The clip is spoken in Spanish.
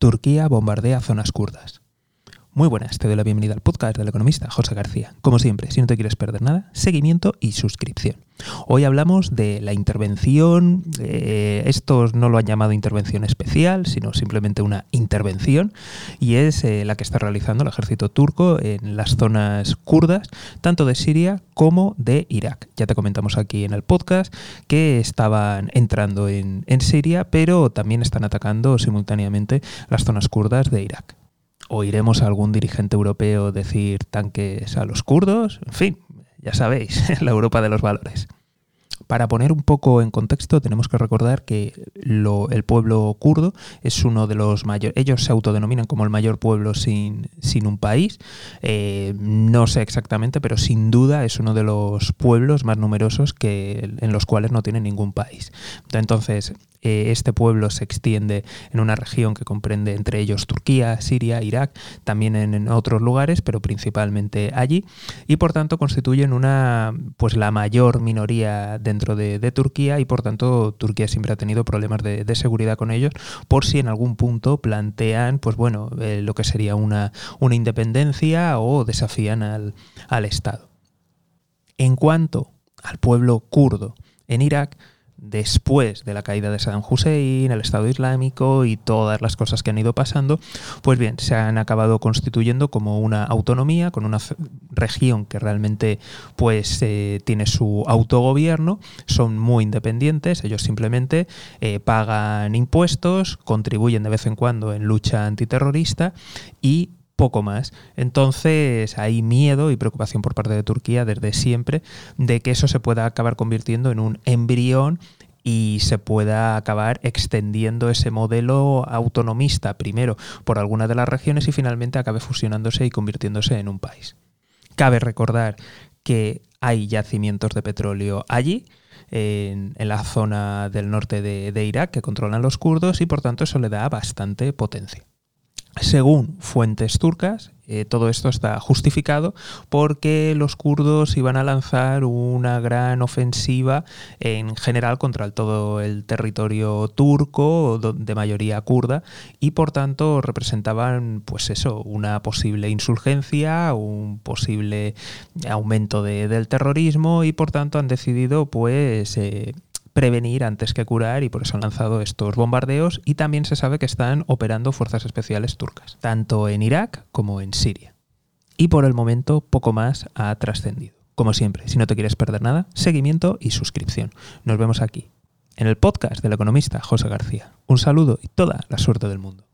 Turquía bombardea zonas kurdas. Muy buenas, te doy la bienvenida al podcast del economista José García. Como siempre, si no te quieres perder nada, seguimiento y suscripción. Hoy hablamos de la intervención, eh, estos no lo han llamado intervención especial, sino simplemente una intervención, y es eh, la que está realizando el ejército turco en las zonas kurdas, tanto de Siria como de Irak. Ya te comentamos aquí en el podcast que estaban entrando en Siria, pero también están atacando simultáneamente las zonas kurdas de Irak oiremos a algún dirigente europeo decir tanques a los kurdos, en fin, ya sabéis, la Europa de los valores. Para poner un poco en contexto, tenemos que recordar que el pueblo kurdo es uno de los mayores, ellos se autodenominan como el mayor pueblo sin, sin un país, eh, no sé exactamente, pero sin duda es uno de los pueblos más numerosos que, en los cuales no tienen ningún país. Entonces, eh, este pueblo se extiende en una región que comprende entre ellos Turquía, Siria, Irak, también en, otros lugares, pero principalmente allí, y por tanto constituyen una, pues la mayor minoría dentro de, Turquía y por tanto Turquía siempre ha tenido problemas de, seguridad con ellos por si en algún punto plantean, pues bueno, eh, lo que sería una, una independencia o desafían al, al Estado. En cuanto al pueblo kurdo en Irak, después de la caída de Saddam Hussein, el Estado Islámico y todas las cosas que han ido pasando, pues bien, se han acabado constituyendo como una autonomía, con una región que realmente pues eh, tiene su autogobierno, son muy independientes, ellos simplemente eh, pagan impuestos, contribuyen de vez en cuando en lucha antiterrorista y poco más. Entonces hay miedo y preocupación por parte de Turquía desde siempre de que eso se pueda acabar convirtiendo en un embrión y se pueda acabar extendiendo ese modelo autonomista primero por alguna de las regiones y finalmente acabe fusionándose y convirtiéndose en un país. Cabe recordar que hay yacimientos de petróleo allí, en, la zona del norte de Irak que controlan los kurdos y por tanto eso le da bastante potencia. Según fuentes turcas, eh, todo esto está justificado porque los kurdos iban a lanzar una gran ofensiva en general contra todo el territorio turco de mayoría kurda y por tanto representaban pues eso una posible insurgencia un posible aumento del terrorismo y por tanto han decidido pues eh, prevenir antes que curar y por eso han lanzado estos bombardeos y también se sabe que están operando fuerzas especiales turcas, tanto en Irak como en Siria. Y por el momento poco más ha trascendido. Como siempre, si no te quieres perder nada, seguimiento y suscripción. Nos vemos aquí, en el podcast del economista José García. Un saludo y toda la suerte del mundo.